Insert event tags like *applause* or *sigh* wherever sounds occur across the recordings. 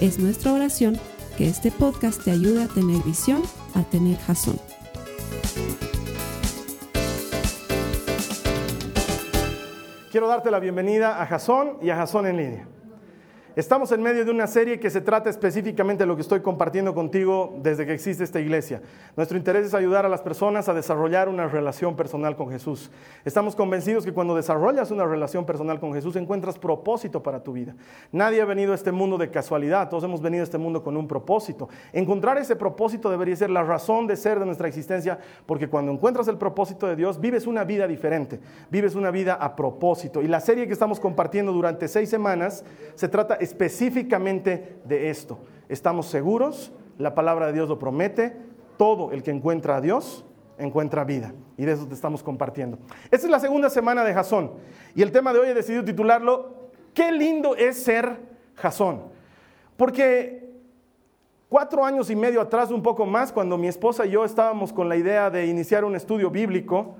Es nuestra oración que este podcast te ayude a tener visión, a tener jazón. Quiero darte la bienvenida a Jazón y a Jazón en línea. Estamos en medio de una serie que se trata específicamente de lo que estoy compartiendo contigo desde que existe esta iglesia. Nuestro interés es ayudar a las personas a desarrollar una relación personal con Jesús. Estamos convencidos que cuando desarrollas una relación personal con Jesús encuentras propósito para tu vida. Nadie ha venido a este mundo de casualidad, todos hemos venido a este mundo con un propósito. Encontrar ese propósito debería ser la razón de ser de nuestra existencia, porque cuando encuentras el propósito de Dios, vives una vida diferente, vives una vida a propósito. Y la serie que estamos compartiendo durante seis semanas se trata específicamente de esto. Estamos seguros, la palabra de Dios lo promete, todo el que encuentra a Dios encuentra vida. Y de eso te estamos compartiendo. Esta es la segunda semana de Jasón. Y el tema de hoy he decidido titularlo, qué lindo es ser Jasón. Porque cuatro años y medio atrás, un poco más, cuando mi esposa y yo estábamos con la idea de iniciar un estudio bíblico,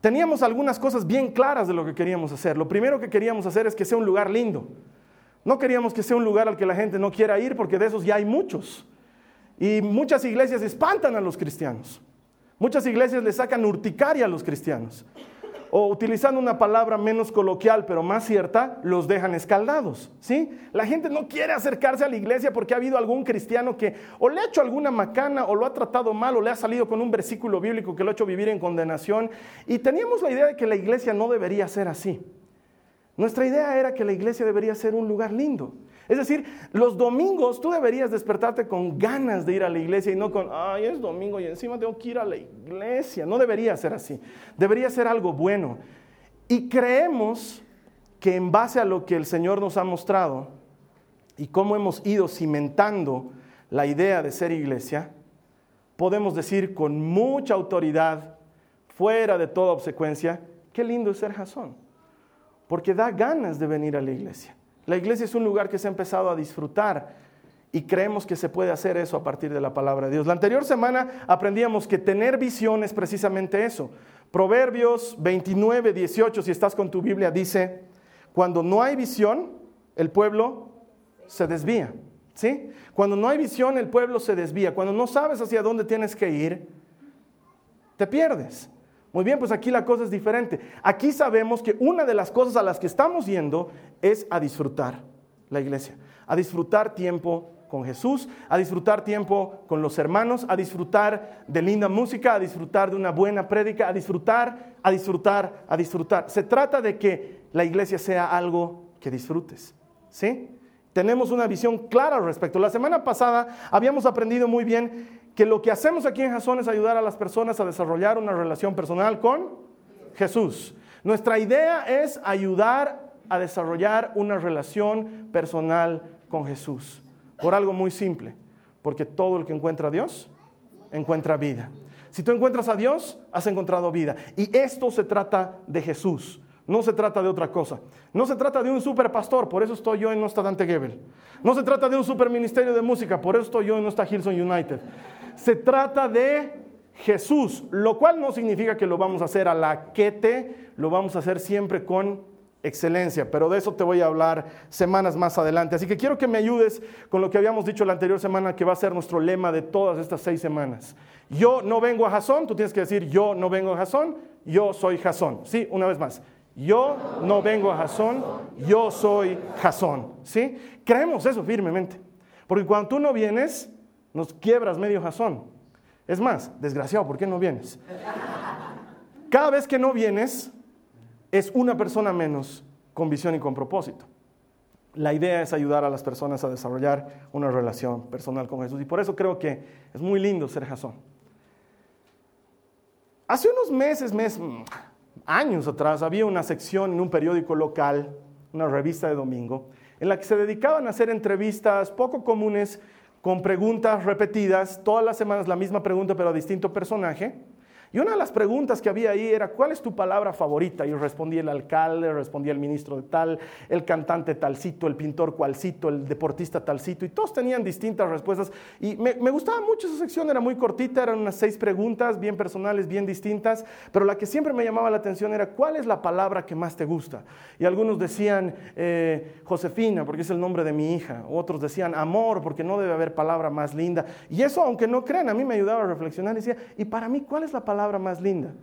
teníamos algunas cosas bien claras de lo que queríamos hacer. Lo primero que queríamos hacer es que sea un lugar lindo. No queríamos que sea un lugar al que la gente no quiera ir porque de esos ya hay muchos. Y muchas iglesias espantan a los cristianos. Muchas iglesias le sacan urticaria a los cristianos. O utilizando una palabra menos coloquial pero más cierta, los dejan escaldados. ¿sí? La gente no quiere acercarse a la iglesia porque ha habido algún cristiano que o le ha hecho alguna macana o lo ha tratado mal o le ha salido con un versículo bíblico que lo ha hecho vivir en condenación. Y teníamos la idea de que la iglesia no debería ser así. Nuestra idea era que la iglesia debería ser un lugar lindo. Es decir, los domingos tú deberías despertarte con ganas de ir a la iglesia y no con, ay, es domingo y encima tengo que ir a la iglesia. No debería ser así. Debería ser algo bueno. Y creemos que en base a lo que el Señor nos ha mostrado y cómo hemos ido cimentando la idea de ser iglesia, podemos decir con mucha autoridad, fuera de toda obsecuencia, qué lindo es ser Jasón porque da ganas de venir a la iglesia. La iglesia es un lugar que se ha empezado a disfrutar y creemos que se puede hacer eso a partir de la palabra de Dios. La anterior semana aprendíamos que tener visión es precisamente eso. Proverbios 29, 18, si estás con tu Biblia, dice, cuando no hay visión, el pueblo se desvía. ¿Sí? Cuando no hay visión, el pueblo se desvía. Cuando no sabes hacia dónde tienes que ir, te pierdes. Muy bien, pues aquí la cosa es diferente. Aquí sabemos que una de las cosas a las que estamos yendo es a disfrutar la iglesia, a disfrutar tiempo con Jesús, a disfrutar tiempo con los hermanos, a disfrutar de linda música, a disfrutar de una buena prédica, a disfrutar, a disfrutar, a disfrutar. Se trata de que la iglesia sea algo que disfrutes. ¿Sí? Tenemos una visión clara al respecto. La semana pasada habíamos aprendido muy bien que lo que hacemos aquí en Jason es ayudar a las personas a desarrollar una relación personal con Jesús. Nuestra idea es ayudar a desarrollar una relación personal con Jesús. Por algo muy simple, porque todo el que encuentra a Dios encuentra vida. Si tú encuentras a Dios, has encontrado vida. Y esto se trata de Jesús. No se trata de otra cosa. No se trata de un super pastor, por eso estoy yo en nuestra Dante Gebel. No se trata de un super ministerio de música, por eso estoy yo en nuestra Hillsong United. Se trata de Jesús, lo cual no significa que lo vamos a hacer a la quete, lo vamos a hacer siempre con excelencia, pero de eso te voy a hablar semanas más adelante. Así que quiero que me ayudes con lo que habíamos dicho la anterior semana, que va a ser nuestro lema de todas estas seis semanas. Yo no vengo a Jasón, tú tienes que decir yo no vengo a Jasón, yo soy Jasón. Sí, una vez más. Yo no vengo a Jasón, yo soy Jasón. ¿Sí? Creemos eso firmemente. Porque cuando tú no vienes, nos quiebras medio Jasón. Es más, desgraciado, ¿por qué no vienes? Cada vez que no vienes, es una persona menos con visión y con propósito. La idea es ayudar a las personas a desarrollar una relación personal con Jesús. Y por eso creo que es muy lindo ser Jasón. Hace unos meses, meses años atrás, había una sección en un periódico local, una revista de domingo, en la que se dedicaban a hacer entrevistas poco comunes con preguntas repetidas, todas las semanas la misma pregunta, pero a distinto personaje. Y una de las preguntas que había ahí era, ¿cuál es tu palabra favorita? Y respondía el alcalde, respondía el ministro de tal, el cantante talcito, el pintor cualcito, el deportista talcito, y todos tenían distintas respuestas. Y me, gustaba mucho esa sección, era muy cortita, eran unas seis preguntas, bien personales, bien distintas, pero la que siempre me llamaba la atención era, ¿cuál es la palabra que más te gusta? Y algunos decían, eh, Josefina, porque es el nombre de mi hija, otros decían, amor, porque no debe haber palabra más linda. Y eso, aunque no crean, a mí me ayudaba a reflexionar decía, ¿y para mí cuál es la palabra? Más linda.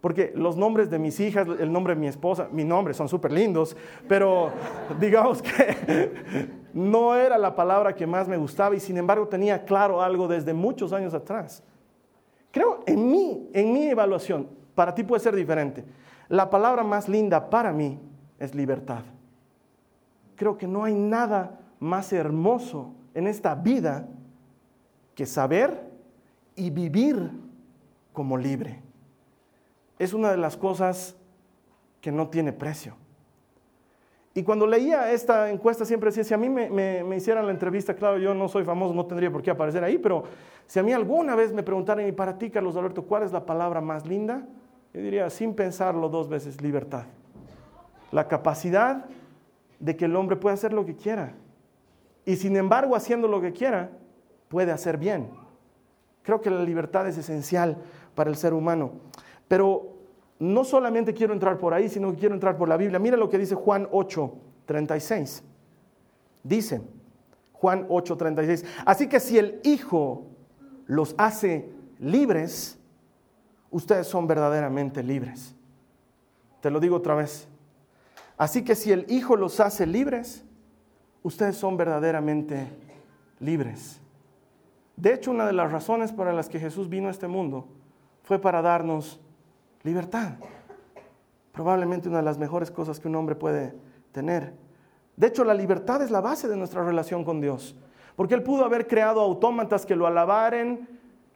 Porque los nombres de mis hijas, el nombre de mi esposa, mi nombre son súper lindos, pero *laughs* digamos que *laughs* no era la palabra que más me gustaba y sin embargo tenía claro algo desde muchos años atrás. Creo en mí, en mi evaluación, para ti puede ser diferente. La palabra más linda para mí es libertad. Creo que no hay nada más hermoso en esta vida que saber y vivir como libre. Es una de las cosas que no tiene precio. Y cuando leía esta encuesta siempre decía, si a mí me, hicieran la entrevista, claro, yo no soy famoso, no tendría por qué aparecer ahí, pero si a mí alguna vez me preguntaran, y para ti, Carlos Alberto, ¿cuál es la palabra más linda? Yo diría, sin pensarlo dos veces, libertad. La capacidad de que el hombre pueda hacer lo que quiera. Y sin embargo, haciendo lo que quiera, puede hacer bien. Creo que la libertad es esencial para el ser humano. Pero no solamente quiero entrar por ahí, sino que quiero entrar por la Biblia. Mira lo que dice Juan 8, 36. Dice Juan 8, 36. Así que si el Hijo los hace libres, ustedes son verdaderamente libres. Te lo digo otra vez. Así que si el Hijo los hace libres, ustedes son verdaderamente libres. De hecho, una de las razones para las que Jesús vino a este mundo fue para darnos libertad. Probablemente una de las mejores cosas que un hombre puede tener. De hecho, la libertad es la base de nuestra relación con Dios. Porque Él pudo haber creado autómatas que lo alabaren,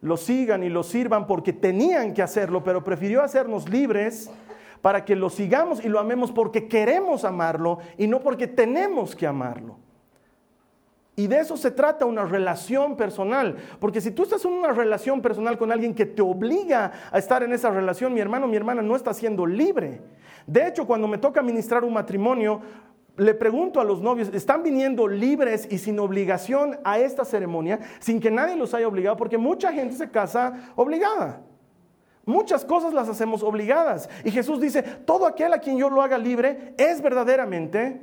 lo sigan y lo sirvan porque tenían que hacerlo, pero prefirió hacernos libres para que lo sigamos y lo amemos porque queremos amarlo y no porque tenemos que amarlo. Y de eso se trata una relación personal. Porque si tú estás en una relación personal con alguien que te obliga a estar en esa relación, mi hermano, mi hermana no está siendo libre. De hecho, cuando me toca ministrar un matrimonio, le pregunto a los novios, ¿están viniendo libres y sin obligación a esta ceremonia, sin que nadie los haya obligado? Porque mucha gente se casa obligada. Muchas cosas las hacemos obligadas. Y Jesús dice, todo aquel a quien yo lo haga libre es verdaderamente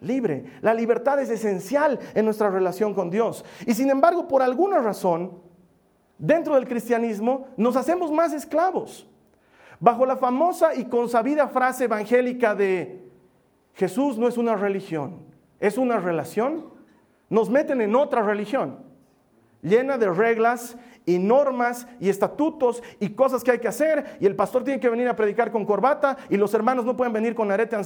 libre. La libertad es esencial en nuestra relación con Dios. Y sin embargo, por alguna razón, dentro del cristianismo nos hacemos más esclavos. Bajo la famosa y consabida frase evangélica de Jesús no es una religión, es una relación, nos meten en otra religión, llena de reglas y normas y estatutos y cosas que hay que hacer. Y el pastor tiene que venir a predicar con corbata y los hermanos no pueden venir con arete al,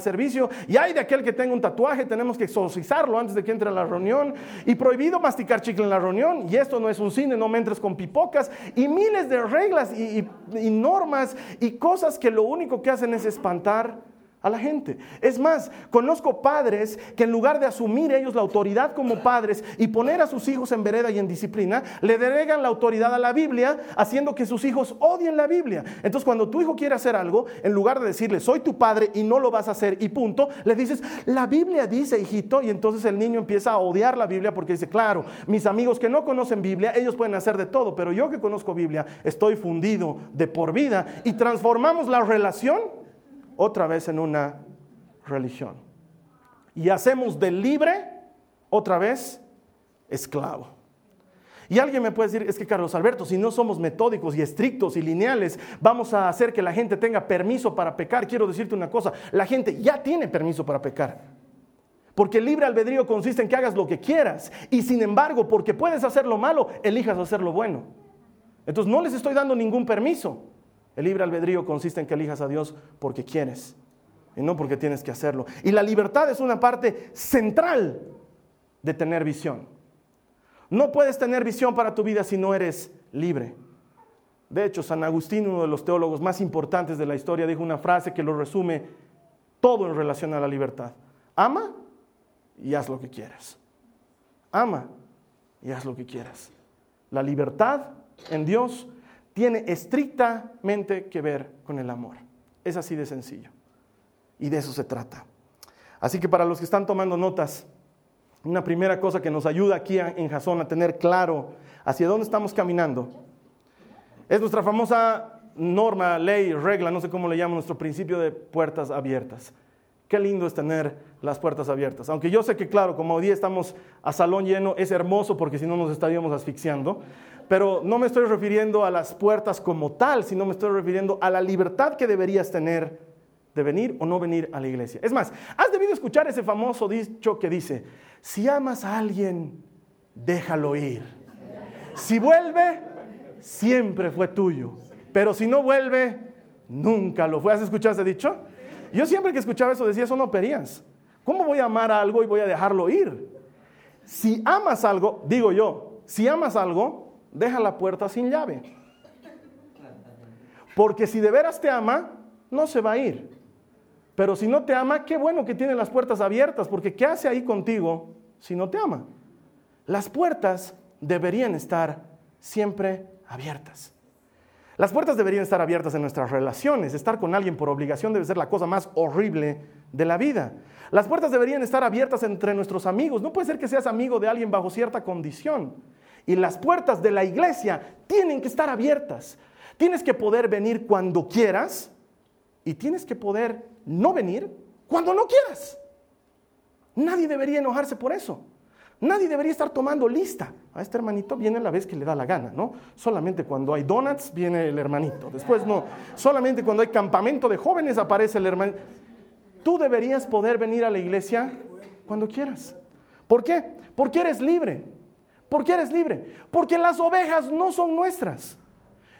servicio, y hay de aquel que tenga un tatuaje, tenemos que exorcizarlo antes de que entre a la reunión. Y prohibido masticar chicle en la reunión. Y esto no es un cine, no me entres con pipocas. Y miles de reglas y normas y cosas que lo único que hacen es espantar a la gente. Es más, conozco padres que en lugar de asumir ellos la autoridad como padres y poner a sus hijos en vereda y en disciplina, le delegan la autoridad a la Biblia, haciendo que sus hijos odien la Biblia. Entonces, cuando tu hijo quiere hacer algo, en lugar de decirle, soy tu padre y no lo vas a hacer y punto, le dices, la Biblia dice, hijito, y entonces el niño empieza a odiar la Biblia porque dice, claro, mis amigos que no conocen Biblia, ellos pueden hacer de todo, pero yo que conozco Biblia, estoy fundido de por vida y transformamos la relación otra vez en una religión. Y hacemos del libre otra vez esclavo. Y alguien me puede decir, es que Carlos Alberto, si no somos metódicos y estrictos y lineales, vamos a hacer que la gente tenga permiso para pecar. Quiero decirte una cosa, la gente ya tiene permiso para pecar. Porque el libre albedrío consiste en que hagas lo que quieras. Y sin embargo, porque puedes hacer lo malo, elijas hacer lo bueno. Entonces no les estoy dando ningún permiso. El libre albedrío consiste en que elijas a Dios porque quieres y no porque tienes que hacerlo. Y la libertad es una parte central de tener visión. No puedes tener visión para tu vida si no eres libre. De hecho, San Agustín, uno de los teólogos más importantes de la historia, dijo una frase que lo resume todo en relación a la libertad. Ama y haz lo que quieras. Ama y haz lo que quieras. La libertad en Dios tiene estrictamente que ver con el amor. Es así de sencillo. Y de eso se trata. Así que para los que están tomando notas, una primera cosa que nos ayuda aquí en Jasón a tener claro hacia dónde estamos caminando es nuestra famosa norma, ley, regla, no sé cómo le llaman, nuestro principio de puertas abiertas. Qué lindo es tener las puertas abiertas. Aunque yo sé que, claro, como hoy día estamos a salón lleno, es hermoso porque si no nos estaríamos asfixiando. Pero no me estoy refiriendo a las puertas como tal, sino me estoy refiriendo a la libertad que deberías tener de venir o no venir a la iglesia. Es más, has debido escuchar ese famoso dicho que dice, si amas a alguien, déjalo ir. Si vuelve, siempre fue tuyo. Pero si no vuelve, nunca lo fue. ¿Has escuchado ese dicho? Yo siempre que escuchaba eso decía, eso no perías. ¿Cómo voy a amar a algo y voy a dejarlo ir? Si amas algo, digo yo, si amas algo, deja la puerta sin llave. Porque si de veras te ama, no se va a ir. Pero si no te ama, qué bueno que tiene las puertas abiertas, porque ¿qué hace ahí contigo si no te ama? Las puertas deberían estar siempre abiertas. Las puertas deberían estar abiertas en nuestras relaciones. Estar con alguien por obligación debe ser la cosa más horrible de la vida. Las puertas deberían estar abiertas entre nuestros amigos. No puede ser que seas amigo de alguien bajo cierta condición. Y las puertas de la iglesia tienen que estar abiertas. Tienes que poder venir cuando quieras y tienes que poder no venir cuando no quieras. Nadie debería enojarse por eso. Nadie debería estar tomando lista. A este hermanito viene la vez que le da la gana, ¿no? Solamente cuando hay donuts viene el hermanito. Después no. Solamente cuando hay campamento de jóvenes aparece el hermanito. Tú deberías poder venir a la iglesia cuando quieras. ¿Por qué? Porque eres libre. ¿Por qué eres libre? Porque las ovejas no son nuestras.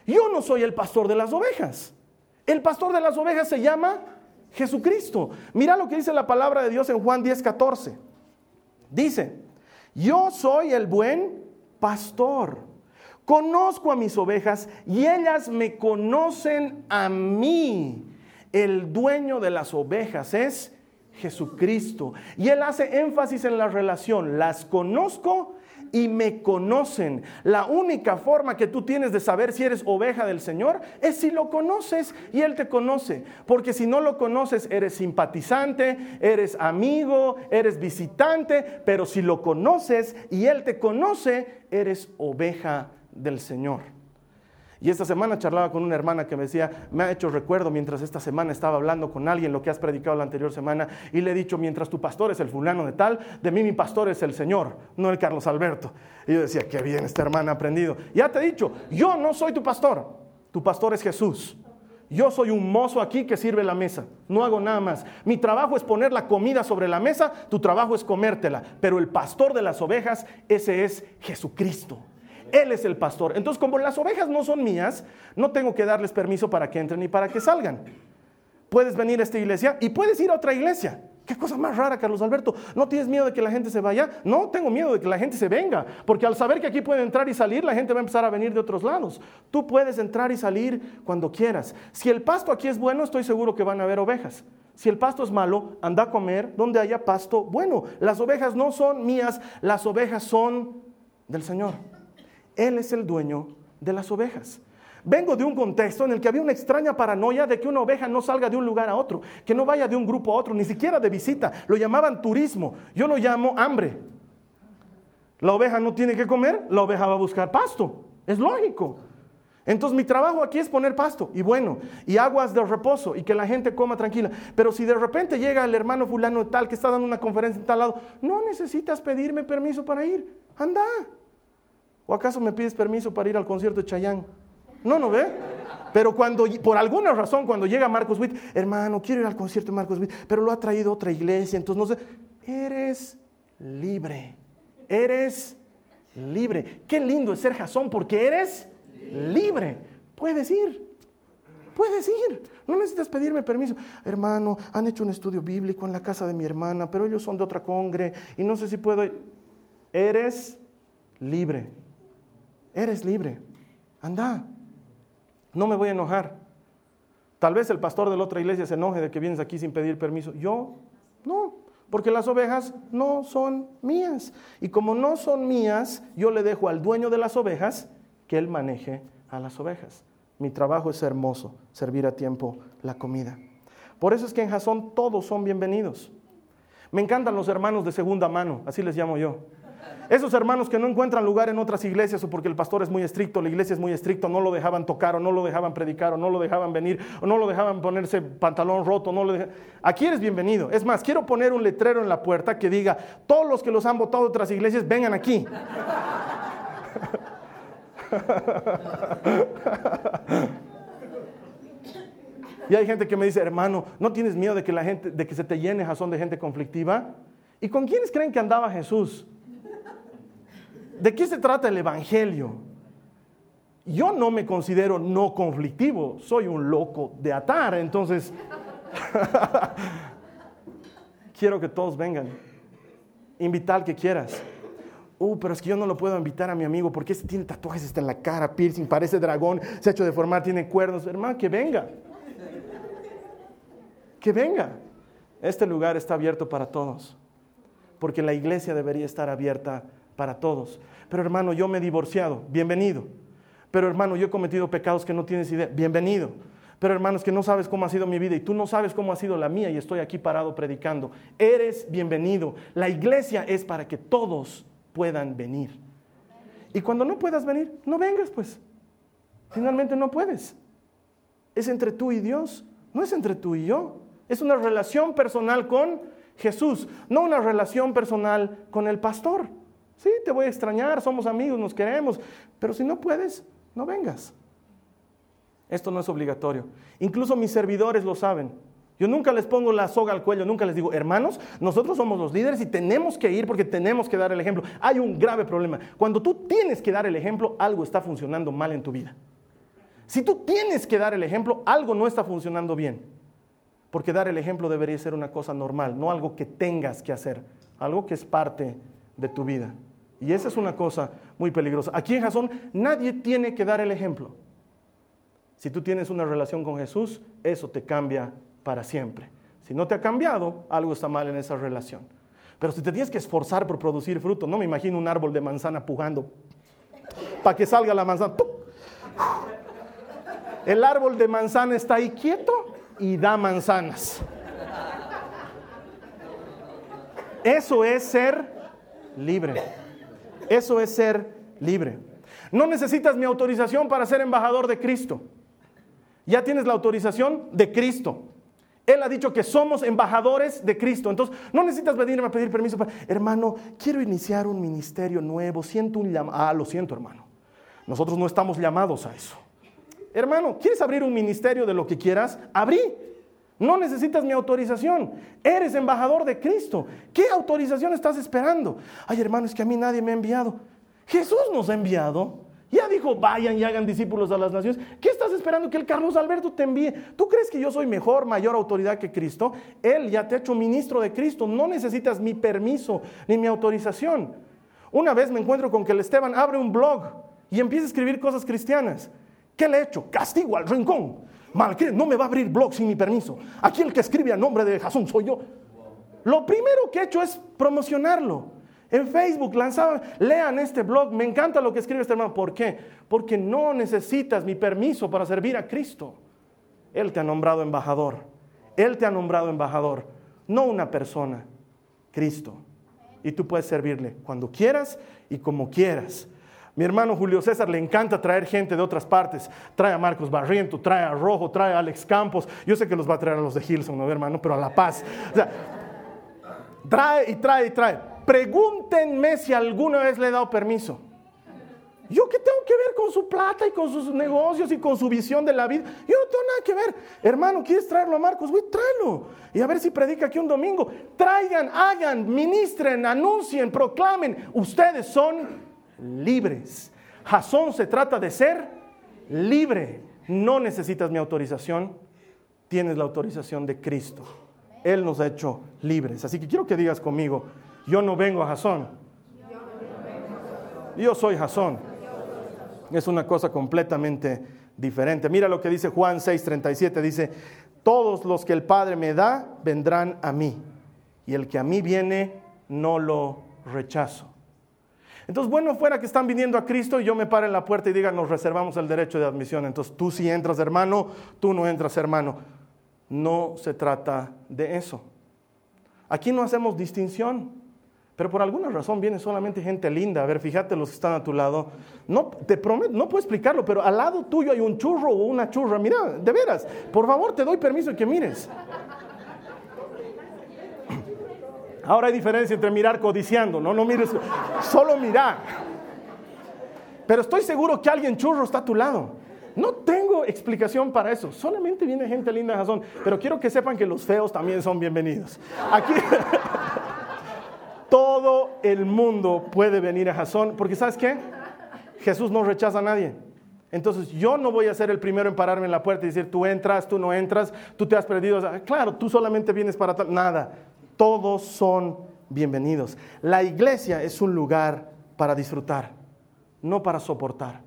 Yo no soy el pastor de las ovejas. El pastor de las ovejas se llama Jesucristo. Mira lo que dice la palabra de Dios en Juan 10, 14. Dice, yo soy el buen pastor. Conozco a mis ovejas y ellas me conocen a mí. El dueño de las ovejas es Jesucristo. Y él hace énfasis en la relación. Las conozco y me conocen. La única forma que tú tienes de saber si eres oveja del Señor es si lo conoces y Él te conoce. Porque si no lo conoces, eres simpatizante, eres amigo, eres visitante, pero si lo conoces y Él te conoce, eres oveja del Señor. Y esta semana charlaba con una hermana que me decía, me ha hecho recuerdo mientras esta semana estaba hablando con alguien lo que has predicado la anterior semana y le he dicho, mientras tu pastor es el fulano de tal, de mí mi pastor es el Señor, no el Carlos Alberto. Y yo decía, qué bien esta hermana ha aprendido. Ya te he dicho, yo no soy tu pastor, tu pastor es Jesús. Yo soy un mozo aquí que sirve la mesa, no hago nada más. Mi trabajo es poner la comida sobre la mesa, tu trabajo es comértela, pero el pastor de las ovejas, ese es Jesucristo. Él es el pastor. Entonces, como las ovejas no son mías, no tengo que darles permiso para que entren ni para que salgan. Puedes venir a esta iglesia y puedes ir a otra iglesia. Qué cosa más rara, Carlos Alberto. ¿No tienes miedo de que la gente se vaya? No, tengo miedo de que la gente se venga. Porque al saber que aquí puede entrar y salir, la gente va a empezar a venir de otros lados. Tú puedes entrar y salir cuando quieras. Si el pasto aquí es bueno, estoy seguro que van a haber ovejas. Si el pasto es malo, anda a comer donde haya pasto bueno. Las ovejas no son mías, las ovejas son del Señor. Él es el dueño de las ovejas. Vengo de un contexto en el que había una extraña paranoia de que una oveja no salga de un lugar a otro, que no vaya de un grupo a otro, ni siquiera de visita. Lo llamaban turismo. Yo lo llamo hambre. La oveja no tiene que comer, la oveja va a buscar pasto. Es lógico. Entonces mi trabajo aquí es poner pasto y bueno, y aguas de reposo y que la gente coma tranquila. Pero si de repente llega el hermano fulano tal que está dando una conferencia en tal lado, no necesitas pedirme permiso para ir. Anda. ¿O acaso me pides permiso para ir al concierto de Chayán? No, ¿no ve? Pero cuando, por alguna razón, cuando llega Marcos Witt, hermano, quiero ir al concierto de Marcos Witt, pero lo ha traído otra iglesia, entonces no sé. Eres libre. Eres libre. Qué lindo es ser jazón porque eres libre. Puedes ir. Puedes ir. No necesitas pedirme permiso. Hermano, han hecho un estudio bíblico en la casa de mi hermana, pero ellos son de otra congre y no sé si puedo. Eres libre. Eres libre. Anda. No me voy a enojar. Tal vez el pastor de la otra iglesia se enoje de que vienes aquí sin pedir permiso. Yo, no. Porque las ovejas no son mías. Y como no son mías, yo le dejo al dueño de las ovejas que él maneje a las ovejas. Mi trabajo es hermoso, servir a tiempo la comida. Por eso es que en Jasón todos son bienvenidos. Me encantan los hermanos de segunda mano, así les llamo yo. Esos hermanos que no encuentran lugar en otras iglesias o porque el pastor es muy estricto, la iglesia es muy estricta, no lo dejaban tocar o no lo dejaban predicar o no lo dejaban venir o no lo dejaban ponerse pantalón roto, no lo Aquí eres bienvenido. Es más, quiero poner un letrero en la puerta que diga, todos los que los han votado de otras iglesias, vengan aquí. *laughs* Y hay gente que me dice, hermano, ¿no tienes miedo de que la gente, de que se te llene jazón de gente conflictiva? ¿Y con quiénes creen que andaba Jesús? ¿De qué se trata el Evangelio? Yo no me considero no conflictivo, soy un loco de atar, entonces *laughs* quiero que todos vengan. Invita al que quieras. Uh, pero es que yo no lo puedo invitar a mi amigo porque este tiene tatuajes, está en la cara, piercing, parece dragón, se ha hecho deformar, tiene cuernos. Hermano, que venga. Que venga. Este lugar está abierto para todos. Porque la iglesia debería estar abierta para todos. Pero hermano, yo me he divorciado, bienvenido. Pero hermano, yo he cometido pecados que no tienes idea, bienvenido. Pero hermanos, que no sabes cómo ha sido mi vida y tú no sabes cómo ha sido la mía y estoy aquí parado predicando. Eres bienvenido. La iglesia es para que todos puedan venir. Y cuando no puedas venir, no vengas pues. Finalmente no puedes. Es entre tú y Dios, no es entre tú y yo. Es una relación personal con Jesús, no una relación personal con el pastor. Sí, te voy a extrañar, somos amigos, nos queremos, pero si no puedes, no vengas. Esto no es obligatorio. Incluso mis servidores lo saben. Yo nunca les pongo la soga al cuello, nunca les digo, hermanos, nosotros somos los líderes y tenemos que ir porque tenemos que dar el ejemplo. Hay un grave problema. Cuando tú tienes que dar el ejemplo, algo está funcionando mal en tu vida. Si tú tienes que dar el ejemplo, algo no está funcionando bien. Porque dar el ejemplo debería ser una cosa normal, no algo que tengas que hacer, algo que es parte de tu vida. Y esa es una cosa muy peligrosa. Aquí en Jasón nadie tiene que dar el ejemplo. Si tú tienes una relación con Jesús, eso te cambia para siempre. Si no te ha cambiado, algo está mal en esa relación. Pero si te tienes que esforzar por producir fruto, no me imagino un árbol de manzana pujando para que salga la manzana. El árbol de manzana está ahí quieto y da manzanas. Eso es ser libre. Eso es ser libre. No necesitas mi autorización para ser embajador de Cristo. Ya tienes la autorización de Cristo. Él ha dicho que somos embajadores de Cristo. Entonces, no necesitas venirme a pedir permiso para, hermano, quiero iniciar un ministerio nuevo, siento un llamado. Ah, lo siento, hermano. Nosotros no estamos llamados a eso. Hermano, ¿quieres abrir un ministerio de lo que quieras? Abrí. No necesitas mi autorización. Eres embajador de Cristo. ¿Qué autorización estás esperando? Ay, hermano, es que a mí nadie me ha enviado. Jesús nos ha enviado. Ya dijo, vayan y hagan discípulos a las naciones. ¿Qué estás esperando que el Carlos Alberto te envíe? ¿Tú crees que yo soy mejor, mayor autoridad que Cristo? Él ya te ha hecho ministro de Cristo. No necesitas mi permiso ni mi autorización. Una vez me encuentro con que el Esteban abre un blog y empieza a escribir cosas cristianas. ¿Qué le he hecho? Castigo al rincón. Mal, no me va a abrir blog sin mi permiso. Aquí el que escribe a nombre de Jasón soy yo. Lo primero que he hecho es promocionarlo. En Facebook lanzaban, lean este blog, me encanta lo que escribe este hermano. ¿Por qué? Porque no necesitas mi permiso para servir a Cristo. Él te ha nombrado embajador. Él te ha nombrado embajador, no una persona, Cristo. Y tú puedes servirle cuando quieras y como quieras. Mi hermano Julio César le encanta traer gente de otras partes. Trae a Marcos Barriento, trae a Rojo, trae a Alex Campos. Yo sé que los va a traer a los de Hilson, ¿no, hermano? Pero a La Paz. Trae y trae y trae. Pregúntenme si alguna vez le he dado permiso. ¿Yo qué tengo que ver con su plata y con sus negocios y con su visión de la vida? Yo no tengo nada que ver. Hermano, ¿quieres traerlo a Marcos? Voy, tráelo. Y a ver si predica aquí un domingo. Traigan, hagan, ministren, anuncien, proclamen. Ustedes son libres. Jasón se trata de ser libre. No necesitas mi autorización, tienes la autorización de Cristo. Él nos ha hecho libres. Así que quiero que digas conmigo, yo no vengo a Jasón. Yo soy Jasón. Es una cosa completamente diferente. Mira lo que dice Juan 6:37. Dice, todos los que el Padre me da vendrán a mí. y el que a mí viene, no lo rechazo. Entonces, bueno fuera que están viniendo a Cristo y yo me pare en la puerta y diga, nos reservamos el derecho de admisión. Entonces, tú sí entras, hermano, tú no entras, hermano. No se trata de eso. Aquí no hacemos distinción. Pero por alguna razón viene solamente gente linda. A ver, fíjate los que están a tu lado. No, te prometo, no puedo explicarlo, pero al lado tuyo hay un churro o una churra. Mira, de veras, por favor, te doy permiso que mires. Ahora hay diferencia entre mirar codiciando, no, no mires, solo mirar. Pero estoy seguro que alguien churro está a tu lado. No tengo explicación para eso. Solamente viene gente linda de Jason. Pero quiero que sepan que los feos también son bienvenidos. Aquí *laughs* todo el mundo puede venir a Jason. Porque ¿sabes qué? Jesús no rechaza a nadie. Entonces yo no voy a ser el primero en pararme en la puerta y decir, tú entras, tú no entras, tú te has perdido. Claro, tú solamente vienes para. Nada. Todos son bienvenidos. La iglesia es un lugar para disfrutar, no para soportar.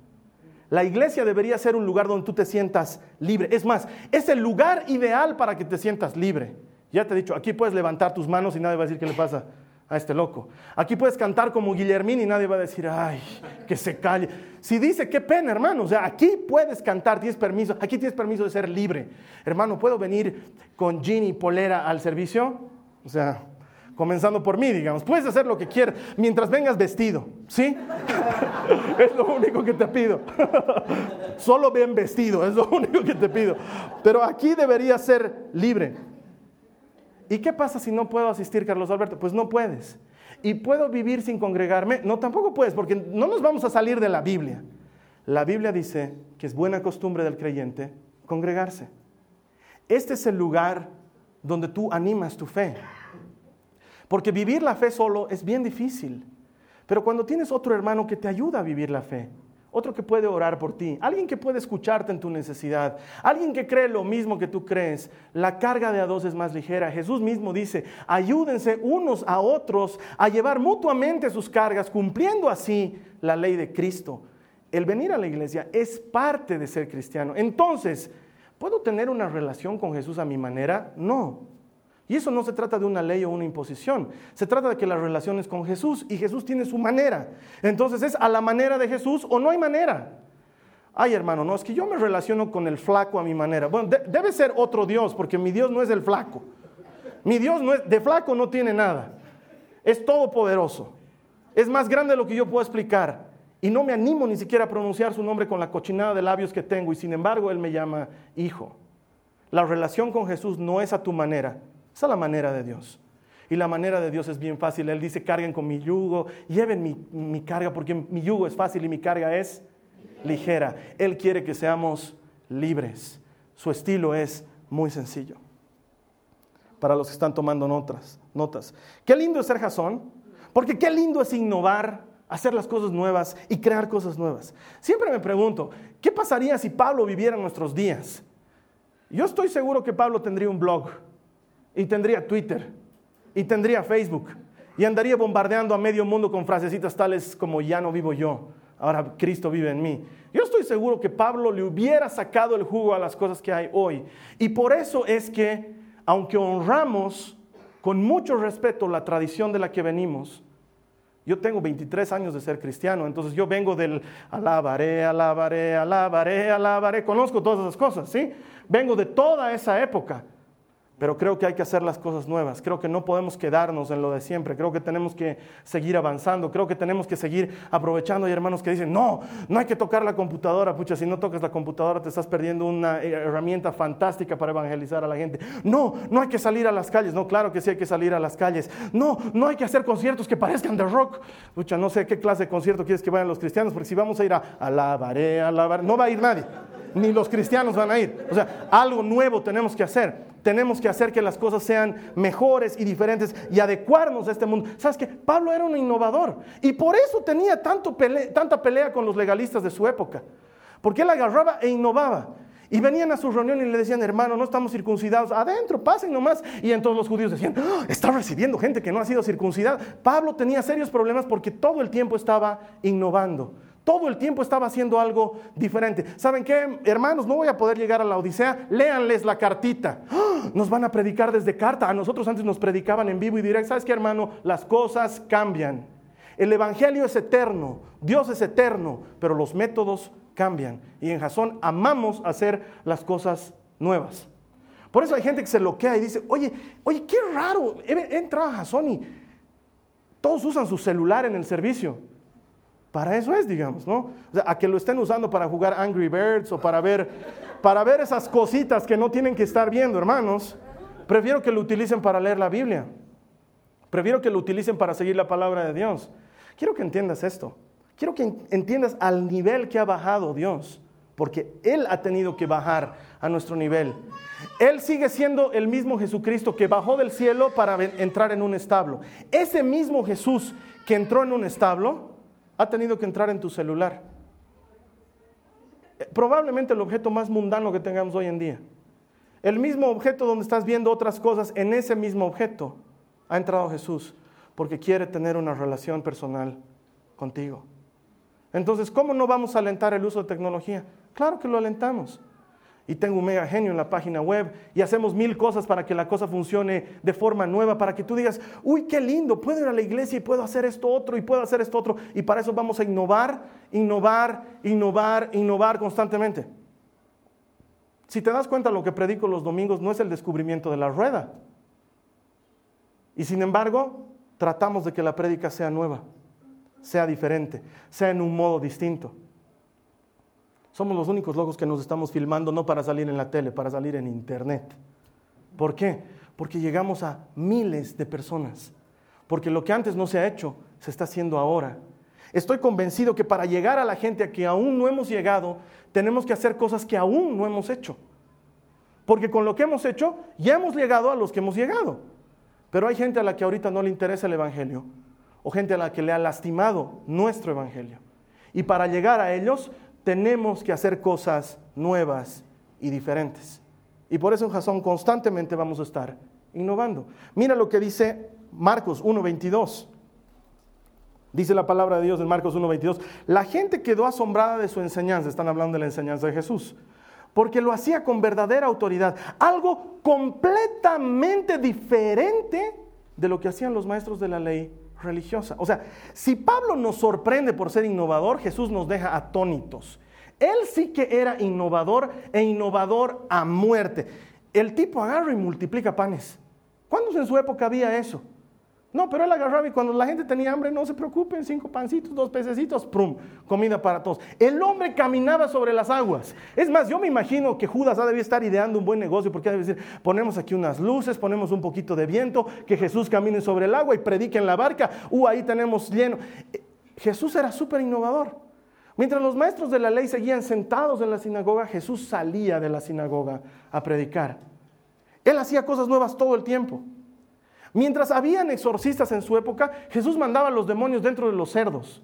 La iglesia debería ser un lugar donde tú te sientas libre. Es más, es el lugar ideal para que te sientas libre. Ya te he dicho, aquí puedes levantar tus manos y nadie va a decir qué le pasa a este loco. Aquí puedes cantar como Guillermín y nadie va a decir, ay, que se calle. Si dice, qué pena, hermano. O sea, aquí puedes cantar, tienes permiso, aquí tienes permiso de ser libre. Hermano, ¿puedo venir con jean y polera al servicio? O sea, comenzando por mí, digamos. Puedes hacer lo que quieras mientras vengas vestido, ¿sí? *laughs* es lo único que te pido. *laughs* Solo bien vestido, es lo *laughs* único que te pido. Pero aquí debería ser libre. ¿Y qué pasa si no puedo asistir, Carlos Alberto? Pues no puedes. ¿Y puedo vivir sin congregarme? No, tampoco puedes, porque no nos vamos a salir de la Biblia. La Biblia dice que es buena costumbre del creyente congregarse. Este es el lugar donde tú animas tu fe. Porque vivir la fe solo es bien difícil. Pero cuando tienes otro hermano que te ayuda a vivir la fe, otro que puede orar por ti, alguien que puede escucharte en tu necesidad, alguien que cree lo mismo que tú crees, la carga de a dos es más ligera. Jesús mismo dice, ayúdense unos a otros a llevar mutuamente sus cargas, cumpliendo así la ley de Cristo. El venir a la iglesia es parte de ser cristiano. Entonces, ¿puedo tener una relación con Jesús a mi manera? No. Y eso no se trata de una ley o una imposición, se trata de que la relación es con Jesús y Jesús tiene su manera. Entonces es a la manera de Jesús o no hay manera. Ay hermano, no, es que yo me relaciono con el flaco a mi manera. Bueno, debe ser otro Dios, porque mi Dios no es el flaco. Mi Dios no es, de flaco no tiene nada. Es todopoderoso. Es más grande de lo que yo puedo explicar. Y no me animo ni siquiera a pronunciar su nombre con la cochinada de labios que tengo. Y sin embargo, Él me llama hijo. La relación con Jesús no es a tu manera, es la manera de Dios. Y la manera de Dios es bien fácil. Él dice, carguen con mi yugo, lleven mi, carga, porque mi yugo es fácil y mi carga es ligera. Él quiere que seamos libres. Su estilo es muy sencillo. Para los que están tomando notas. notas. Qué lindo es ser jazón, porque qué lindo es innovar, hacer las cosas nuevas y crear cosas nuevas. Siempre me pregunto, ¿qué pasaría si Pablo viviera en nuestros días? Yo estoy seguro que Pablo tendría un blog y tendría Twitter y tendría Facebook y andaría bombardeando a medio mundo con frasecitas tales como ya no vivo yo, ahora Cristo vive en mí. Yo estoy seguro que Pablo le hubiera sacado el jugo a las cosas que hay hoy. Y por eso es que, aunque honramos con mucho respeto la tradición de la que venimos, yo tengo 23 años de ser cristiano, entonces yo vengo del alabaré, alabaré, alabaré, alabaré, conozco todas esas cosas, ¿sí? Vengo de toda esa época. Pero creo que hay que hacer las cosas nuevas. Creo que no podemos quedarnos en lo de siempre. Creo que tenemos que seguir avanzando. Creo que tenemos que seguir aprovechando. Hay hermanos que dicen, no, no hay que tocar la computadora. Pucha, si no tocas la computadora te estás perdiendo una herramienta fantástica para evangelizar a la gente. No, no hay que salir a las calles. No, claro que sí hay que salir a las calles. No, no hay que hacer conciertos que parezcan de rock. Pucha, no sé qué clase de concierto quieres que vayan los cristianos, porque si vamos a ir a alabaré, alabaré, no va a ir nadie. Ni los cristianos van a ir. O sea, algo nuevo tenemos que hacer tenemos que hacer que las cosas sean mejores y diferentes y adecuarnos a este mundo. ¿Sabes qué? Pablo era un innovador y por eso tenía tanto tanta pelea con los legalistas de su época. Porque él agarraba e innovaba. Y venían a su reunión y le decían, hermano, no estamos circuncidados, adentro, pasen nomás. Y entonces los judíos decían, ¡Ah! está recibiendo gente que no ha sido circuncidada. Pablo tenía serios problemas porque todo el tiempo estaba innovando, Todo el tiempo estaba haciendo algo diferente. ¿Saben qué, hermanos? No voy a poder llegar a la Odisea. Léanles la cartita. ¡Ah! Nos van a predicar desde carta. A nosotros antes nos predicaban en vivo y directo. ¿Sabes qué, hermano? Las cosas cambian. El Evangelio es eterno. Dios es eterno. Pero los métodos cambian. Y en Jasón amamos hacer las cosas nuevas. Por eso hay gente que se loquea y dice, oye, oye, qué raro. He, entrado a Jasón y todos usan su celular en el servicio. Para eso es, digamos, ¿no? O sea, a que lo estén usando para jugar Angry Birds o para ver, para ver esas cositas que no tienen que estar viendo, hermanos. Prefiero que lo utilicen para leer la Biblia. Prefiero que lo utilicen para seguir la palabra de Dios. Quiero que entiendas esto. Quiero que entiendas al nivel que ha bajado Dios, porque Él ha tenido que bajar a nuestro nivel. Él sigue siendo el mismo Jesucristo que bajó del cielo para entrar en un establo. Ese mismo Jesús que entró en un establo ha tenido que entrar en tu celular. Probablemente el objeto más mundano que tengamos hoy en día. El mismo objeto donde estás viendo otras cosas, en ese mismo objeto ha entrado Jesús porque quiere tener una relación personal contigo. Entonces, ¿cómo no vamos a alentar el uso de tecnología? Claro que lo alentamos y tengo un mega genio en la página web y hacemos mil cosas para que la cosa funcione de forma nueva, para que tú digas, uy, qué lindo, puedo ir a la iglesia y puedo hacer esto otro y puedo hacer esto otro. Y para eso vamos a innovar, innovar, innovar, innovar constantemente. Si te das cuenta, lo que predico los domingos no es el descubrimiento de la rueda. Y sin embargo, tratamos de que la prédica sea nueva, sea diferente, sea en un modo distinto. Somos los únicos locos que nos estamos filmando no para salir en la tele, para salir en internet. ¿Por qué? Porque llegamos a miles de personas. Porque lo que antes no se ha hecho, se está haciendo ahora. Estoy convencido que para llegar a la gente a que aún no hemos llegado, tenemos que hacer cosas que aún no hemos hecho. Porque con lo que hemos hecho, ya hemos llegado a los que hemos llegado. Pero hay gente a la que ahorita no le interesa el Evangelio, o gente a la que le ha lastimado nuestro Evangelio. Y para llegar a ellos, tenemos que hacer cosas nuevas y diferentes. Y por eso en Jasón constantemente vamos a estar innovando. Mira lo que dice Marcos 1.22. Dice la palabra de Dios en Marcos 1.22. La gente quedó asombrada de su enseñanza. Están hablando de la enseñanza de Jesús. Porque lo hacía con verdadera autoridad. Algo completamente diferente de lo que hacían los maestros de la ley religiosa. O sea, si Pablo nos sorprende por ser innovador, Jesús nos deja atónitos. Él sí que era innovador e innovador a muerte. El tipo agarra y multiplica panes. ¿Cuándo en su época había eso? No, pero él agarraba y cuando la gente tenía hambre, no se preocupen, cinco pancitos, dos pececitos, prum, comida para todos. El hombre caminaba sobre las aguas. Es más, yo me imagino que Judas ha de estar ideando un buen negocio porque ha de decir, ponemos aquí unas luces, ponemos un poquito de viento, que Jesús camine sobre el agua y predique en la barca. Uh, ahí tenemos lleno. Jesús era súper innovador. Mientras los maestros de la ley seguían sentados en la sinagoga, Jesús salía de la sinagoga a predicar. Él hacía cosas nuevas todo el tiempo. Mientras habían exorcistas en su época, Jesús mandaba a los demonios dentro de los cerdos.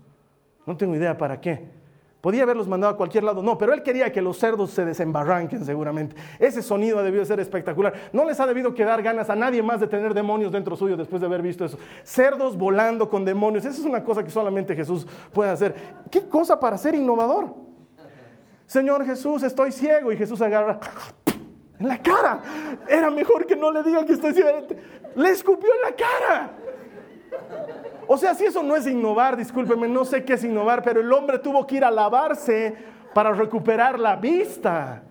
No tengo idea para qué. Podía haberlos mandado a cualquier lado, no, pero él quería que los cerdos se desembarranquen seguramente. Ese sonido ha debido ser espectacular. No les ha debido quedar ganas a nadie más de tener demonios dentro suyo después de haber visto eso. Cerdos volando con demonios, esa es una cosa que solamente Jesús puede hacer. ¿Qué cosa para ser innovador? Señor Jesús, estoy ciego y Jesús agarra en la cara. Era mejor que no le diga que estoy ciego. Le escupió en la cara. O sea, si eso no es innovar, discúlpeme, no sé qué es innovar, pero el hombre tuvo que ir a lavarse para recuperar la vista.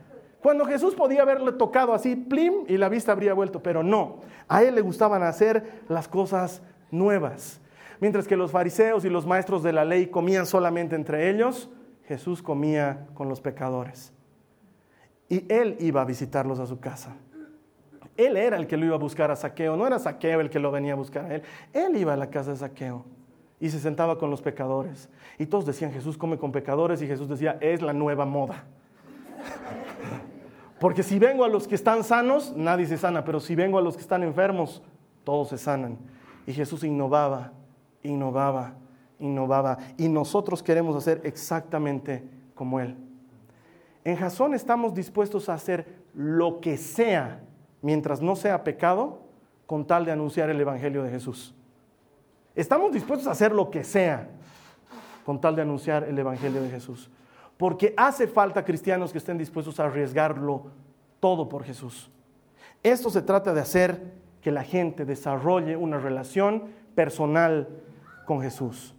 Cuando Jesús podía haberle tocado así, plim, y la vista habría vuelto, pero no. A él le gustaban hacer las cosas nuevas. Mientras que los fariseos y los maestros de la ley comían solamente entre ellos, Jesús comía con los pecadores. Y él iba a visitarlos a su casa. Él era el que lo iba a buscar a Saqueo, no era Saqueo el que lo venía a buscar a él. Él iba a la casa de Saqueo y se sentaba con los pecadores. Y todos decían, Jesús come con pecadores y Jesús decía, es la nueva moda. *laughs* Porque si vengo a los que están sanos, nadie se sana, pero si vengo a los que están enfermos, todos se sanan. Y Jesús innovaba, innovaba, innovaba. Y nosotros queremos hacer exactamente como Él. En Jasón estamos dispuestos a hacer lo que sea mientras no sea pecado, con tal de anunciar el Evangelio de Jesús. Estamos dispuestos a hacer lo que sea. con tal de anunciar el Evangelio de Jesús. Porque hace falta cristianos que estén dispuestos a arriesgarlo todo por Jesús. Esto se trata de hacer que la gente desarrolle una relación personal con Jesús.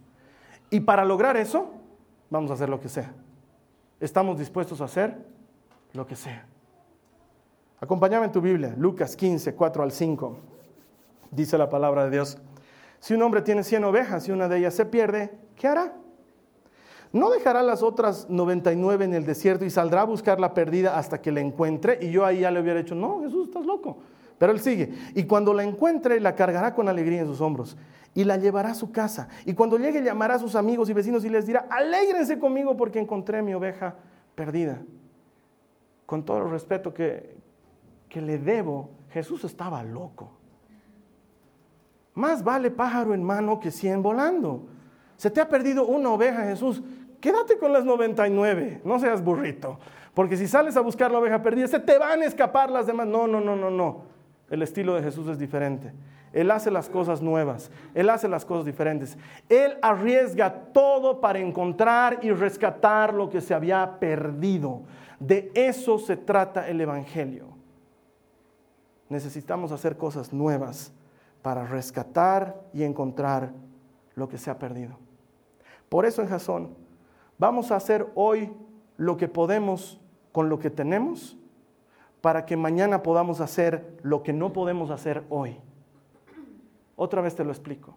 Y para lograr eso, vamos a hacer lo que sea. Estamos dispuestos a hacer lo que sea. Acompáñame en tu Biblia, Lucas 15, 4 al 5. Dice la palabra de Dios. Si un hombre tiene 100 ovejas y una de ellas se pierde, ¿qué hará? ¿No dejará las otras 99 en el desierto y saldrá a buscar la perdida hasta que la encuentre? Y yo ahí ya le hubiera dicho, no, Jesús, estás loco. Pero él sigue. Y cuando la encuentre, la cargará con alegría en sus hombros y la llevará a su casa. Y cuando llegue, llamará a sus amigos y vecinos y les dirá, alégrense conmigo porque encontré mi oveja perdida. Con todo el respeto que, que le debo, Jesús estaba loco. Más vale pájaro en mano que cien volando. Se te ha perdido una oveja, Jesús. Quédate con las 99, no seas burrito. Porque si sales a buscar la oveja perdida, se te van a escapar las demás. No, no, no, no, no. El estilo de Jesús es diferente. Él hace las cosas nuevas, Él hace las cosas diferentes. Él arriesga todo para encontrar y rescatar lo que se había perdido. De eso se trata el Evangelio. Necesitamos hacer cosas nuevas para rescatar y encontrar lo que se ha perdido. Por eso en Jasón vamos a hacer hoy lo que podemos con lo que tenemos para que mañana podamos hacer lo que no podemos hacer hoy. Otra vez te lo explico.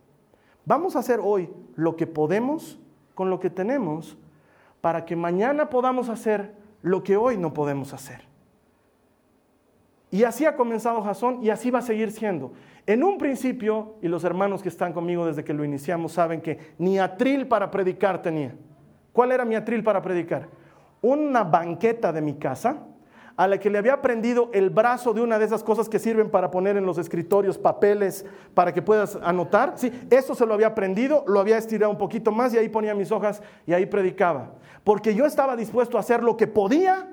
Vamos a hacer hoy lo que podemos con lo que tenemos para que mañana podamos hacer lo que hoy no podemos hacer. Y así ha comenzado Jasón y así va a seguir siendo. En un principio, y los hermanos que están conmigo desde que lo iniciamos saben que ni atril para predicar tenía. ¿Cuál era mi atril para predicar? Una banqueta de mi casa a la que le había prendido el brazo de una de esas cosas que sirven para poner en los escritorios papeles para que puedas anotar. Sí, eso se lo había prendido, lo había estirado un poquito más y ahí ponía mis hojas y ahí predicaba. Porque yo estaba dispuesto a hacer lo que podía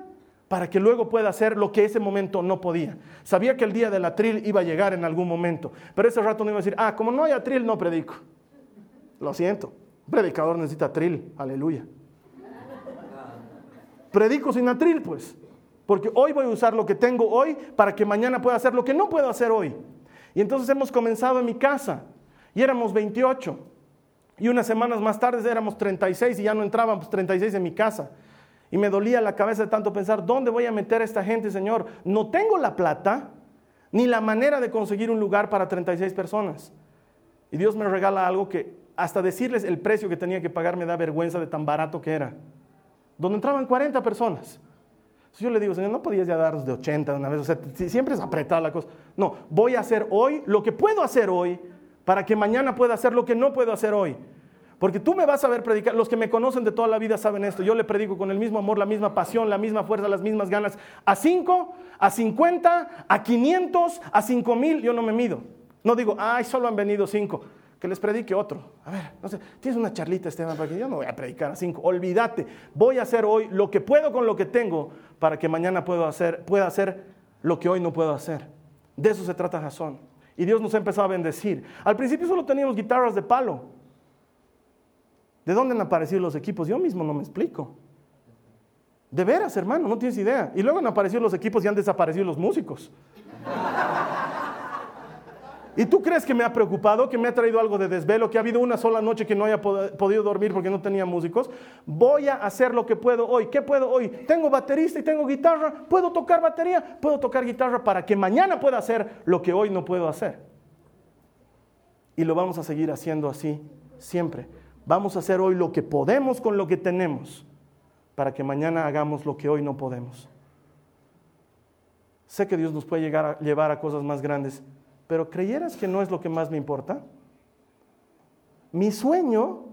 para que luego pueda hacer lo que ese momento no podía. Sabía que el día del atril iba a llegar en algún momento, pero ese rato no iba a decir, ah, como no hay atril, no predico. Lo siento, predicador necesita atril, aleluya. Predico sin atril, pues. Porque hoy voy a usar lo que tengo hoy para que mañana pueda hacer lo que no puedo hacer hoy. Y entonces hemos comenzado en mi casa y éramos 28. Y unas semanas más tarde éramos 36 y ya no entrábamos 36 en mi casa. Y me dolía la cabeza de tanto pensar, ¿dónde voy a meter a esta gente, Señor? No tengo la plata ni la manera de conseguir un lugar para 36 personas. Y Dios me regala algo que hasta decirles el precio que tenía que pagar me da vergüenza de tan barato que era. Donde entraban 40 personas. Si yo le digo, Señor, no podías ya darnos de 80 de una vez, o sea, siempre es apretar la cosa. No, voy a hacer hoy lo que puedo hacer hoy para que mañana pueda hacer lo que no puedo hacer hoy. Porque tú me vas a ver predicar, los que me conocen de toda la vida saben esto, yo le predico con el mismo amor, la misma pasión, la misma fuerza, las mismas ganas. A 5, a 50, a 500, a 5 mil, yo no me mido. No digo, ay, solo han venido 5 que les predique otro. A ver, no sé, tienes una charlita, Esteban, para que yo no voy a predicar a cinco. Olvídate, voy a hacer hoy lo que puedo con lo que tengo para que mañana pueda hacer, pueda hacer lo que hoy no puedo hacer. De eso se trata Jasón. Y Dios nos ha empezado a bendecir. Al principio solo teníamos guitarras de palo. ¿De dónde han aparecido los equipos? Yo mismo no me explico. De veras, hermano, no tienes idea. Y luego han aparecido los equipos y han desaparecido los músicos. ¿Y tú crees que me ha preocupado, que me ha traído algo de desvelo, que ha habido una sola noche que no haya podido dormir porque no tenía músicos? Voy a hacer lo que puedo hoy. ¿Qué puedo hoy? Tengo baterista y tengo guitarra. ¿Puedo tocar batería? Puedo tocar guitarra para que mañana pueda hacer lo que hoy no puedo hacer. Y lo vamos a seguir haciendo así siempre. Vamos a hacer hoy lo que podemos con lo que tenemos para que mañana hagamos lo que hoy no podemos. Sé que Dios nos puede llevar a cosas más grandes, pero ¿creyeras que no es lo que más me importa? Mi sueño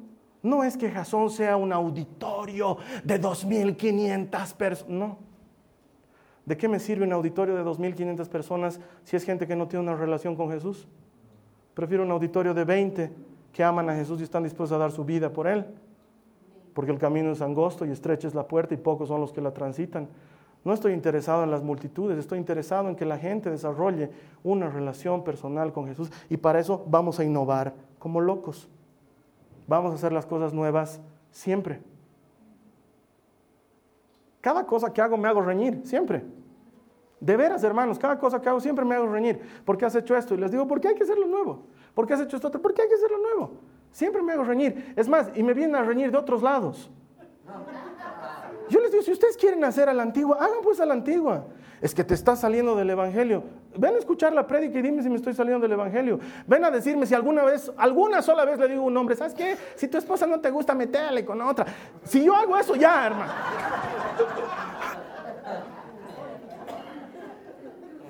no es que Jasón sea un auditorio de 2.500 personas, no. ¿De qué me sirve un auditorio de 2.500 personas si es gente que no tiene una relación con Jesús? Prefiero un auditorio de 20 que aman a Jesús y están dispuestos a dar su vida por Él. Porque el camino es angosto y estrecha es la puerta y pocos son los que la transitan. No estoy interesado en las multitudes, estoy interesado en que la gente desarrolle una relación personal con Jesús y para eso vamos a innovar como locos. Vamos a hacer las cosas nuevas Siempre. Cada cosa que hago me hago reñir, siempre. De veras, hermanos, cada cosa que hago siempre me hago reñir. ¿Por qué has hecho esto? Y les digo, ¿por qué hay que hacerlo nuevo? ¿Por qué has hecho esto? ¿Por qué hay que hacerlo nuevo? Siempre me hago reñir. Es más, y me vienen a reñir de otros lados. Yo les digo, si ustedes quieren hacer a la antigua, hagan pues a la antigua. Es que te estás saliendo del Evangelio. Ven a escuchar la prédica y dime si me estoy saliendo del Evangelio. Ven a decirme si alguna vez, alguna sola vez le digo a un hombre, ¿sabes qué? Si tu esposa no te gusta, metele con otra. Si yo hago eso, ya, hermano.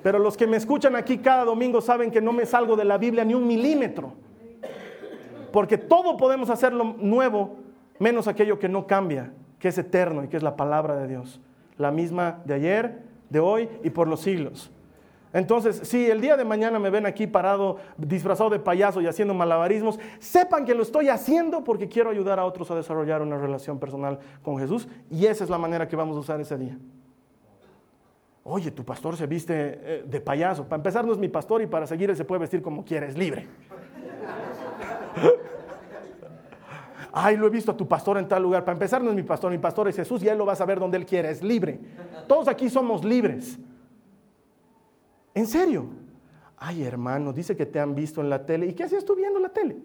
Pero los que me escuchan aquí cada domingo saben que no me salgo de la Biblia ni un milímetro. Porque todo podemos hacerlo nuevo, menos aquello que no cambia, que es eterno y que es la palabra de Dios. La misma de ayer, de hoy y por los siglos. Entonces, si el día de mañana me ven aquí parado, disfrazado de payaso y haciendo malabarismos, sepan que lo estoy haciendo porque quiero ayudar a otros a desarrollar una relación personal con Jesús y esa es la manera que vamos a usar ese día. Oye, tu pastor se viste eh, de payaso. Para empezar, no es mi pastor y para seguir él se puede vestir como quiere, es libre. Ay, lo he visto a tu pastor en tal lugar. Para empezar, no es mi pastor, mi pastor es Jesús y él lo va a saber donde él quiere, es libre. Todos aquí somos libres. ¿En serio? Ay, hermano, dice que te han visto en la tele. ¿Y qué hacías tú viendo la tele?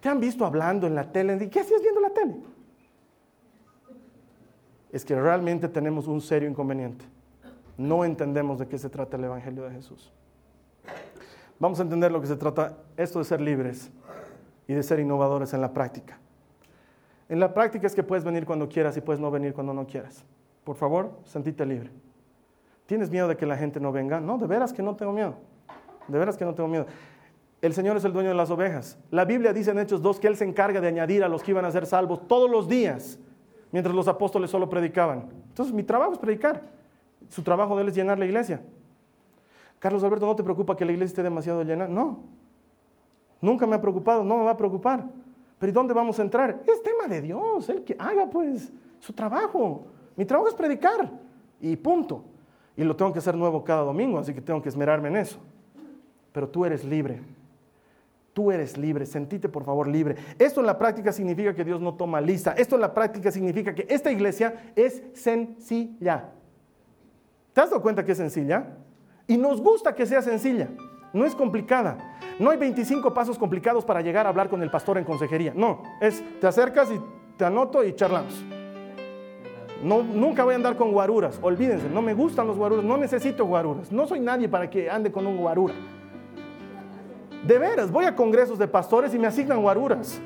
¿Te han visto hablando en la tele? ¿Y qué hacías viendo la tele? Es que realmente tenemos un serio inconveniente. No entendemos de qué se trata el Evangelio de Jesús. Vamos a entender lo que se trata esto de ser libres y de ser innovadores en la práctica. En la práctica es que puedes venir cuando quieras y puedes no venir cuando no quieras. Por favor, sentite libre. ¿Tienes miedo de que la gente no venga? No, de veras que no tengo miedo. De veras que no tengo miedo. El Señor es el dueño de las ovejas. La Biblia dice en Hechos 2 que Él se encarga de añadir a los que iban a ser salvos todos los días, mientras los apóstoles solo predicaban. Entonces mi trabajo es predicar. Su trabajo de Él es llenar la iglesia. Carlos Alberto, ¿no te preocupa que la iglesia esté demasiado llena? No. Nunca me ha preocupado, no me va a preocupar. Pero ¿y dónde vamos a entrar? Es tema de Dios, el que haga pues su trabajo. Mi trabajo es predicar y punto. Y lo tengo que hacer nuevo cada domingo, así que tengo que esmerarme en eso. Pero tú eres libre. Tú eres libre, sentite por favor libre. Esto en la práctica significa que Dios no toma lista. Esto en la práctica significa que esta iglesia es sencilla. ¿Te has dado cuenta que es sencilla? Y nos gusta que sea sencilla, no es complicada. No hay 25 pasos complicados para llegar a hablar con el pastor en consejería. No, es te acercas y te anoto y charlamos. No, nunca voy a andar con guaruras, olvídense, no me gustan los guaruras, no necesito guaruras, no soy nadie para que ande con un guarura. De veras, voy a congresos de pastores y me asignan guaruras.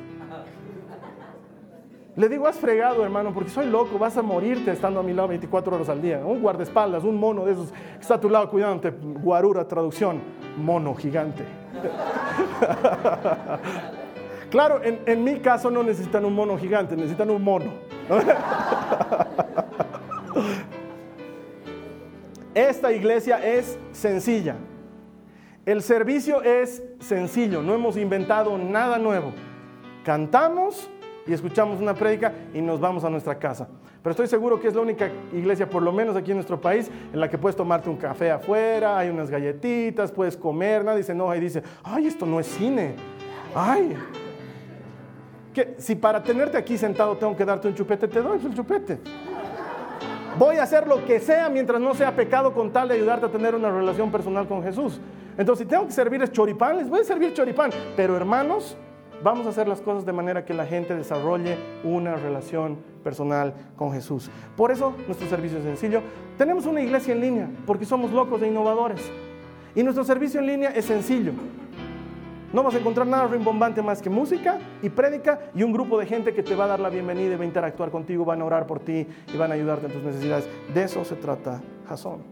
Le digo, has fregado, hermano, porque soy loco, vas a morirte estando a mi lado 24 horas al día. Un guardaespaldas, un mono de esos que está a tu lado cuidándote. Guarura, traducción, mono gigante. *laughs* claro, en, mi caso no necesitan un mono gigante, necesitan un mono. *laughs* Esta iglesia es sencilla. El servicio es sencillo, no hemos inventado nada nuevo. Cantamos y escuchamos una prédica y nos vamos a nuestra casa. Pero estoy seguro que es la única iglesia, por lo menos aquí en nuestro país, en la que puedes tomarte un café afuera, hay unas galletitas, puedes comer, nadie se enoja y dice, ay, esto no es cine. Ay, que si para tenerte aquí sentado tengo que darte un chupete, te doy el chupete. Voy a hacer lo que sea mientras no sea pecado con tal de ayudarte a tener una relación personal con Jesús. Entonces, si tengo que servirles choripán, les voy a servir choripán. Pero hermanos, vamos a hacer las cosas de manera que la gente desarrolle una relación personal con Jesús. Por eso nuestro servicio es sencillo. Tenemos una iglesia en línea porque somos locos e innovadores. Y nuestro servicio en línea es sencillo. No vas a encontrar nada rimbombante más que música y prédica y un grupo de gente que te va a dar la bienvenida y va a interactuar contigo, van a orar por ti y van a ayudarte en tus necesidades. De eso se trata Jason.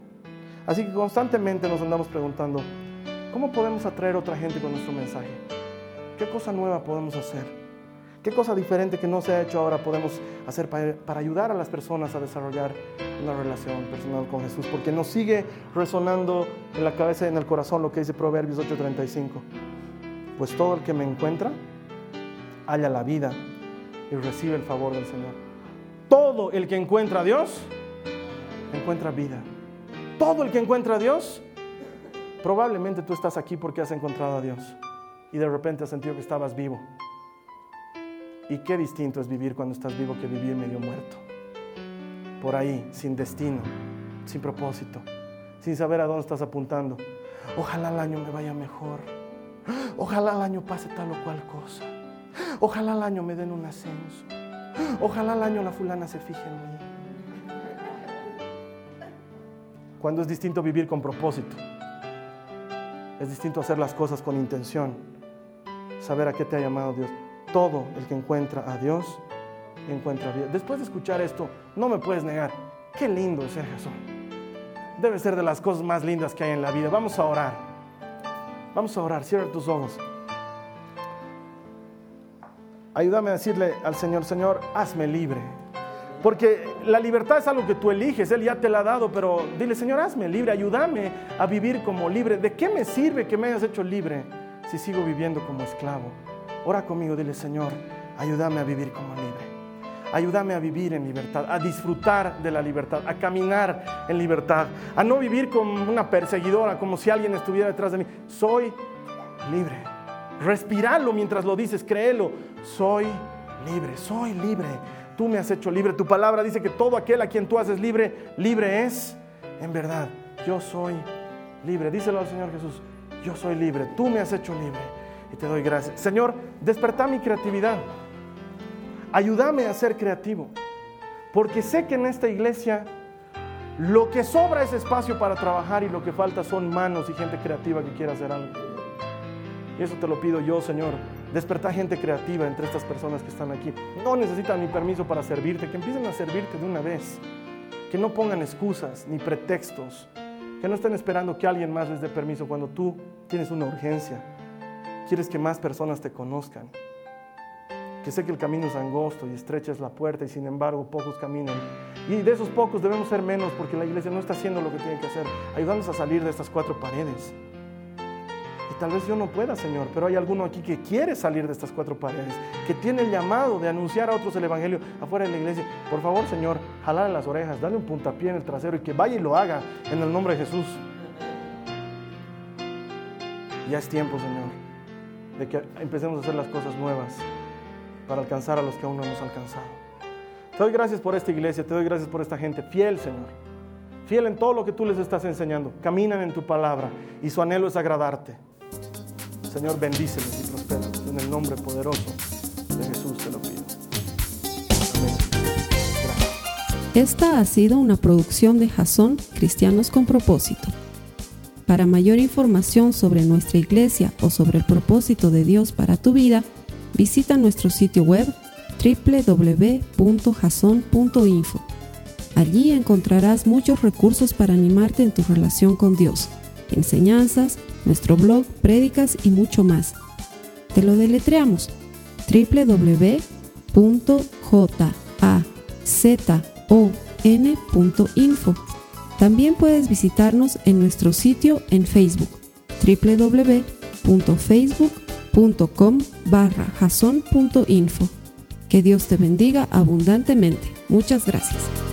Así que constantemente nos andamos preguntando, ¿cómo podemos atraer a otra gente con nuestro mensaje? ¿Qué cosa nueva podemos hacer? ¿Qué cosa diferente que no se ha hecho ahora podemos hacer para, ayudar a las personas a desarrollar una relación personal con Jesús? Porque nos sigue resonando en la cabeza y en el corazón lo que dice Proverbios 8:35. Pues todo el que me encuentra halla la vida y recibe el favor del Señor. Todo el que encuentra a Dios encuentra vida. Todo el que encuentra a Dios, probablemente tú estás aquí porque has encontrado a Dios. Y de repente has sentido que estabas vivo. Y qué distinto es vivir cuando estás vivo que vivir medio muerto. Por ahí, sin destino, sin propósito, sin saber a dónde estás apuntando. Ojalá el año me vaya mejor. Ojalá el año pase tal o cual cosa. Ojalá el año me den un ascenso. Ojalá el año la fulana se fije en mí. Cuando es distinto vivir con propósito. Es distinto hacer las cosas con intención. Saber a qué te ha llamado Dios. Todo el que encuentra a Dios encuentra vida. Después de escuchar esto, no me puedes negar. Qué lindo es ser Jesús. Debe ser de las cosas más lindas que hay en la vida. Vamos a orar. Vamos a orar. Cierra tus ojos. Ayúdame a decirle al Señor, Señor, hazme libre. Porque la libertad es algo que tú eliges, Él ya te la ha dado, pero dile, Señor, hazme libre, ayúdame a vivir como libre. ¿De qué me sirve que me hayas hecho libre si sigo viviendo como esclavo? Ora conmigo, dile, Señor, ayúdame a vivir como libre. Ayúdame a vivir en libertad, a disfrutar de la libertad, a caminar en libertad, a no vivir como una perseguidora, como si alguien estuviera detrás de mí. Soy libre. Respiralo mientras lo dices, créelo. Soy libre, soy libre. Tú me has hecho libre. Tu palabra dice que todo aquel a quien tú haces libre, libre es. En verdad, yo soy libre. Díselo al Señor Jesús. Yo soy libre. Tú me has hecho libre. Y te doy gracias. Señor, desperta mi creatividad. Ayúdame a ser creativo. Porque sé que en esta iglesia lo que sobra es espacio para trabajar y lo que falta son manos y gente creativa que quiera hacer algo. Y eso te lo pido yo, Señor. Despertar gente creativa entre estas personas que están aquí. No necesitan mi permiso para servirte, que empiecen a servirte de una vez. Que no pongan excusas ni pretextos. Que no estén esperando que alguien más les dé permiso cuando tú tienes una urgencia. Quieres que más personas te conozcan. Que sé que el camino es angosto y estrecha es la puerta y sin embargo pocos caminan. Y de esos pocos debemos ser menos porque la iglesia no está haciendo lo que tiene que hacer. Ayúdanos a salir de estas cuatro paredes. Tal vez yo no pueda, Señor, pero hay alguno aquí que quiere salir de estas cuatro paredes, que tiene el llamado de anunciar a otros el Evangelio afuera de la iglesia. Por favor, Señor, jalale las orejas, dale un puntapié en el trasero y que vaya y lo haga en el nombre de Jesús. Ya es tiempo, Señor, de que empecemos a hacer las cosas nuevas para alcanzar a los que aún no hemos alcanzado. Te doy gracias por esta iglesia, te doy gracias por esta gente fiel, Señor. Fiel en todo lo que tú les estás enseñando. Caminan en tu palabra y su anhelo es agradarte. Señor, bendíceles y prospéralos. En el nombre poderoso de Jesús te lo pido. Esta ha sido una producción de Jason Cristianos con Propósito. Para mayor información sobre nuestra iglesia o sobre el propósito de Dios para tu vida, visita nuestro sitio web www.jason.info. Allí encontrarás muchos recursos para animarte en tu relación con Dios, enseñanzas, nuestro blog, prédicas y mucho más. Te lo deletreamos www.jazon.info. También puedes visitarnos en nuestro sitio en Facebook www.facebook.com barra. Que Dios te bendiga abundantemente. Muchas gracias.